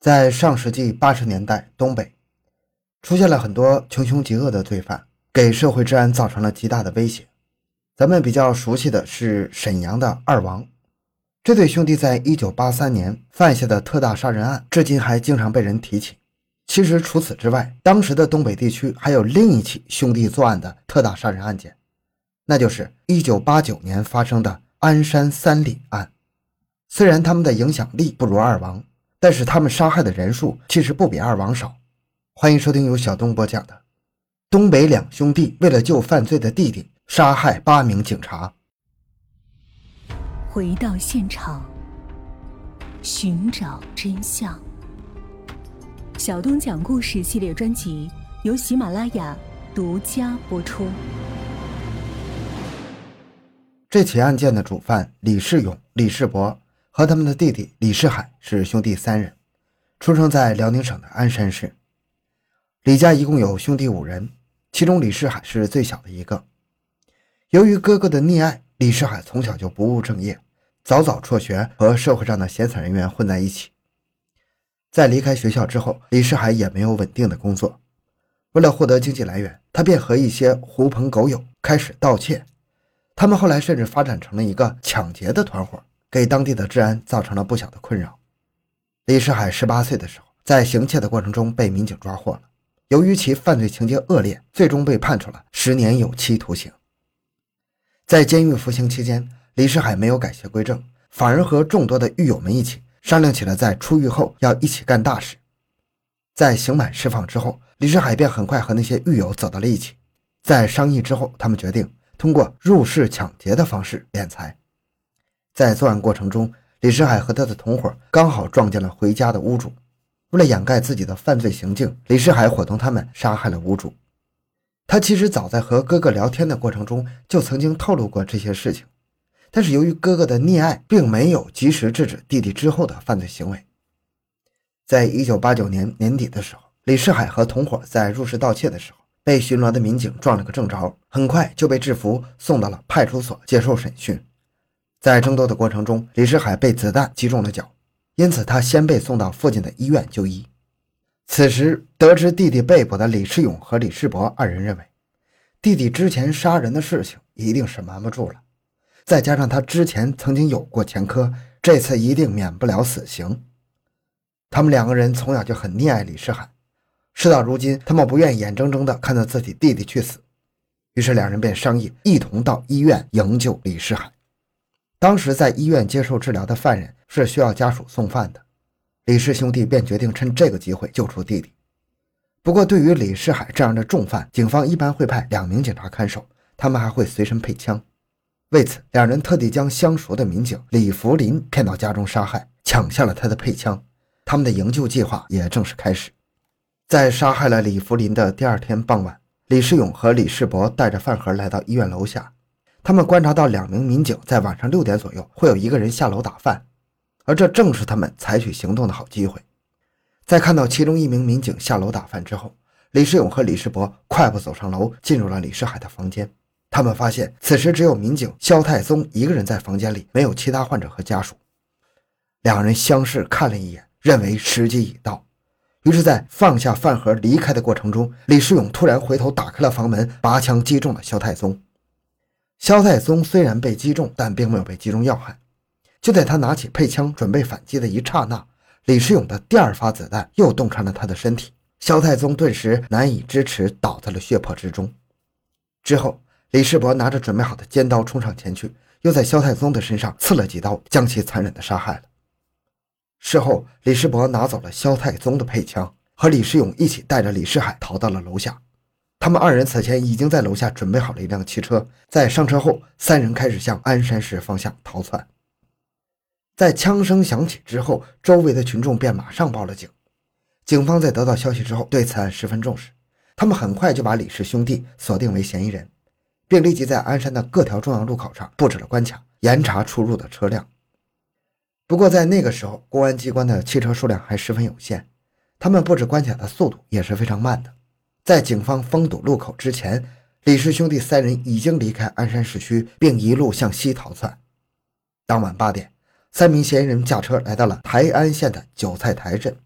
在上世纪八十年代，东北出现了很多穷凶极恶的罪犯，给社会治安造成了极大的威胁。咱们比较熟悉的是沈阳的二王，这对兄弟在一九八三年犯下的特大杀人案，至今还经常被人提起。其实除此之外，当时的东北地区还有另一起兄弟作案的特大杀人案件，那就是一九八九年发生的鞍山三里案。虽然他们的影响力不如二王。但是他们杀害的人数其实不比二王少。欢迎收听由小东播讲的东北两兄弟为了救犯罪的弟弟，杀害八名警察。回到现场，寻找真相。小东讲故事系列专辑由喜马拉雅独家播出。这起案件的主犯李世勇、李世博。和他们的弟弟李世海是兄弟三人，出生在辽宁省的鞍山市。李家一共有兄弟五人，其中李世海是最小的一个。由于哥哥的溺爱，李世海从小就不务正业，早早辍学，和社会上的闲散人员混在一起。在离开学校之后，李世海也没有稳定的工作。为了获得经济来源，他便和一些狐朋狗友开始盗窃。他们后来甚至发展成了一个抢劫的团伙。给当地的治安造成了不小的困扰。李世海十八岁的时候，在行窃的过程中被民警抓获了。由于其犯罪情节恶劣，最终被判处了十年有期徒刑。在监狱服刑期间，李世海没有改邪归正，反而和众多的狱友们一起商量起了在出狱后要一起干大事。在刑满释放之后，李世海便很快和那些狱友走到了一起。在商议之后，他们决定通过入室抢劫的方式敛财。在作案过程中，李世海和他的同伙刚好撞见了回家的屋主。为了掩盖自己的犯罪行径，李世海伙同他们杀害了屋主。他其实早在和哥哥聊天的过程中就曾经透露过这些事情，但是由于哥哥的溺爱，并没有及时制止弟弟之后的犯罪行为。在一九八九年年底的时候，李世海和同伙在入室盗窃的时候，被巡逻的民警撞了个正着，很快就被制服，送到了派出所接受审讯。在争斗的过程中，李世海被子弹击中了脚，因此他先被送到附近的医院就医。此时得知弟弟被捕的李世勇和李世博二人认为，弟弟之前杀人的事情一定是瞒不住了，再加上他之前曾经有过前科，这次一定免不了死刑。他们两个人从小就很溺爱李世海，事到如今，他们不愿眼睁睁地看到自己弟弟去死，于是两人便商议一同到医院营救李世海。当时在医院接受治疗的犯人是需要家属送饭的，李氏兄弟便决定趁这个机会救出弟弟。不过，对于李世海这样的重犯，警方一般会派两名警察看守，他们还会随身配枪。为此，两人特地将相熟的民警李福林骗到家中杀害，抢下了他的配枪。他们的营救计划也正式开始。在杀害了李福林的第二天傍晚，李世勇和李世博带着饭盒来到医院楼下。他们观察到两名民警在晚上六点左右会有一个人下楼打饭，而这正是他们采取行动的好机会。在看到其中一名民警下楼打饭之后，李世勇和李世博快步走上楼，进入了李世海的房间。他们发现此时只有民警肖太宗一个人在房间里，没有其他患者和家属。两人相视看了一眼，认为时机已到，于是，在放下饭盒离开的过程中，李世勇突然回头打开了房门，拔枪击中了肖太宗。肖太宗虽然被击中，但并没有被击中要害。就在他拿起配枪准备反击的一刹那，李世勇的第二发子弹又洞穿了他的身体，肖太宗顿时难以支持，倒在了血泊之中。之后，李世博拿着准备好的尖刀冲上前去，又在肖太宗的身上刺了几刀，将其残忍地杀害了。事后，李世博拿走了肖太宗的配枪，和李世勇一起带着李世海逃到了楼下。他们二人此前已经在楼下准备好了一辆汽车，在上车后，三人开始向鞍山市方向逃窜。在枪声响起之后，周围的群众便马上报了警。警方在得到消息之后，对此案十分重视，他们很快就把李氏兄弟锁定为嫌疑人，并立即在鞍山的各条重要路口上布置了关卡，严查出入的车辆。不过，在那个时候，公安机关的汽车数量还十分有限，他们布置关卡的速度也是非常慢的。在警方封堵路口之前，李氏兄弟三人已经离开鞍山市区，并一路向西逃窜。当晚八点，三名嫌疑人驾车来到了台安县的韭菜台镇。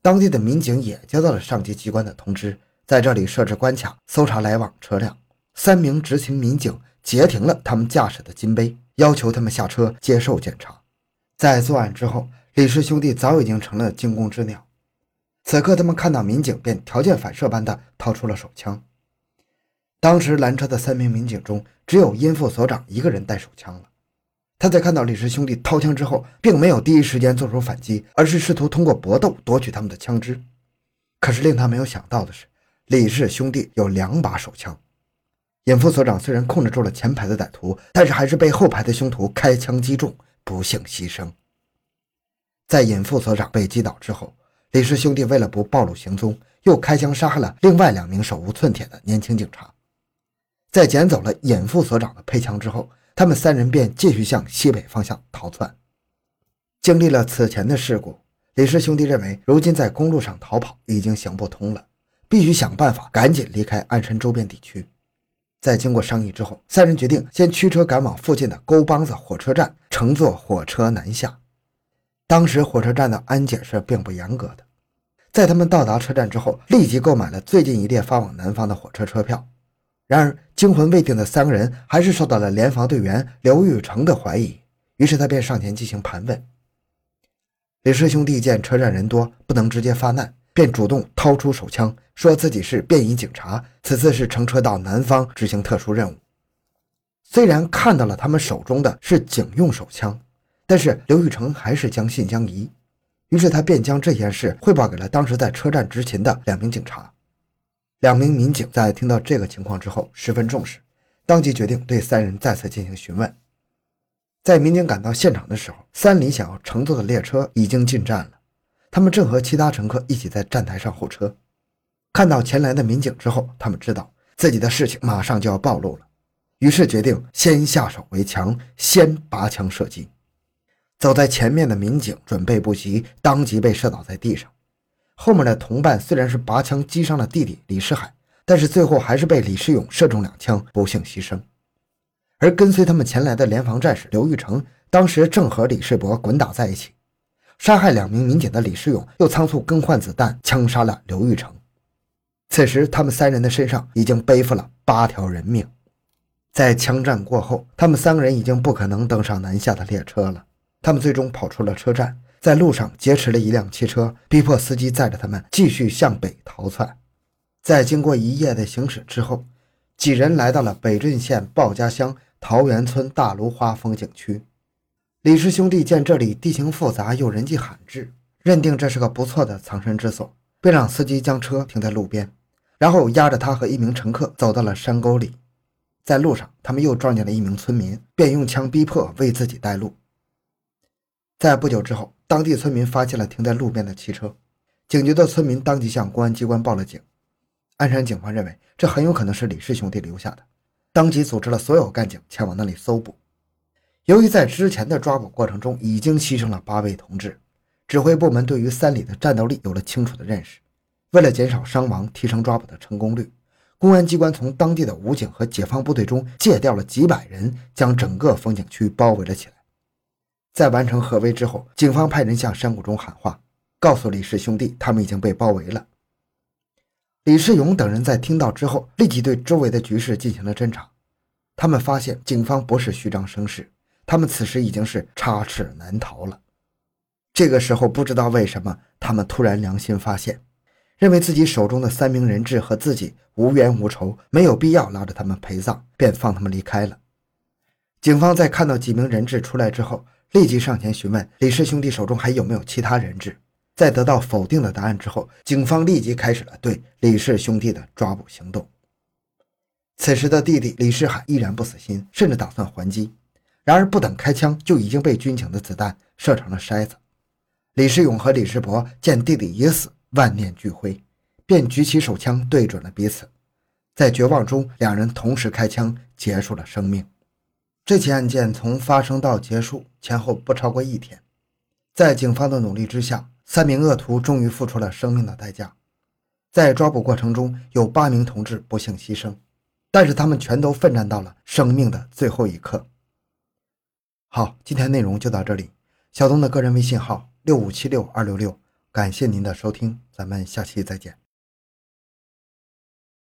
当地的民警也接到了上级机关的通知，在这里设置关卡，搜查来往车辆。三名执勤民警截停了他们驾驶的金杯，要求他们下车接受检查。在作案之后，李氏兄弟早已经成了惊弓之鸟。此刻，他们看到民警，便条件反射般的掏出了手枪。当时拦车的三名民警中，只有殷副所长一个人带手枪了。他在看到李氏兄弟掏枪之后，并没有第一时间做出反击，而是试图通过搏斗夺取他们的枪支。可是令他没有想到的是，李氏兄弟有两把手枪。尹副所长虽然控制住了前排的歹徒，但是还是被后排的凶徒开枪击中，不幸牺牲。在尹副所长被击倒之后，李氏兄弟为了不暴露行踪，又开枪杀害了另外两名手无寸铁的年轻警察。在捡走了尹副所长的配枪之后，他们三人便继续向西北方向逃窜。经历了此前的事故，李氏兄弟认为，如今在公路上逃跑已经行不通了，必须想办法赶紧离开鞍山周边地区。在经过商议之后，三人决定先驱车赶往附近的沟帮子火车站，乘坐火车南下。当时火车站的安检是并不严格的，在他们到达车站之后，立即购买了最近一列发往南方的火车车票。然而，惊魂未定的三个人还是受到了联防队员刘玉成的怀疑，于是他便上前进行盘问。李氏兄弟见车站人多，不能直接发难，便主动掏出手枪，说自己是便衣警察，此次是乘车到南方执行特殊任务。虽然看到了他们手中的是警用手枪，但是刘玉成还是将信将疑，于是他便将这件事汇报给了当时在车站执勤的两名警察。两名民警在听到这个情况之后十分重视，当即决定对三人再次进行询问。在民警赶到现场的时候，三里想要乘坐的列车已经进站了，他们正和其他乘客一起在站台上候车。看到前来的民警之后，他们知道自己的事情马上就要暴露了，于是决定先下手为强，先拔枪射击。走在前面的民警准备不及，当即被射倒在地上。后面的同伴虽然是拔枪击伤了弟弟李世海，但是最后还是被李世勇射中两枪，不幸牺牲。而跟随他们前来的联防战士刘玉成，当时正和李世博滚打在一起，杀害两名民警的李世勇又仓促更换子弹，枪杀了刘玉成。此时，他们三人的身上已经背负了八条人命。在枪战过后，他们三个人已经不可能登上南下的列车了。他们最终跑出了车站。在路上劫持了一辆汽车，逼迫司机载着他们继续向北逃窜。在经过一夜的行驶之后，几人来到了北镇县鲍家乡桃源村大芦花风景区。李氏兄弟见这里地形复杂又人迹罕至，认定这是个不错的藏身之所，便让司机将车停在路边，然后押着他和一名乘客走到了山沟里。在路上，他们又撞见了一名村民，便用枪逼迫为自己带路。在不久之后。当地村民发现了停在路边的汽车，警觉的村民当即向公安机关报了警。鞍山警方认为这很有可能是李氏兄弟留下的，当即组织了所有干警前往那里搜捕。由于在之前的抓捕过程中已经牺牲了八位同志，指挥部门对于三里的战斗力有了清楚的认识。为了减少伤亡，提升抓捕的成功率，公安机关从当地的武警和解放部队中借调了几百人，将整个风景区包围了起来。在完成合围之后，警方派人向山谷中喊话，告诉李氏兄弟他们已经被包围了。李世勇等人在听到之后，立即对周围的局势进行了侦查。他们发现警方不是虚张声势，他们此时已经是插翅难逃了。这个时候，不知道为什么，他们突然良心发现，认为自己手中的三名人质和自己无冤无仇，没有必要拉着他们陪葬，便放他们离开了。警方在看到几名人质出来之后，立即上前询问李氏兄弟手中还有没有其他人质，在得到否定的答案之后，警方立即开始了对李氏兄弟的抓捕行动。此时的弟弟李世海依然不死心，甚至打算还击，然而不等开枪，就已经被军警的子弹射成了筛子。李世勇和李世博见弟弟已死，万念俱灰，便举起手枪对准了彼此，在绝望中，两人同时开枪，结束了生命。这起案件从发生到结束前后不超过一天，在警方的努力之下，三名恶徒终于付出了生命的代价。在抓捕过程中，有八名同志不幸牺牲，但是他们全都奋战到了生命的最后一刻。好，今天内容就到这里。小东的个人微信号六五七六二六六，感谢您的收听，咱们下期再见。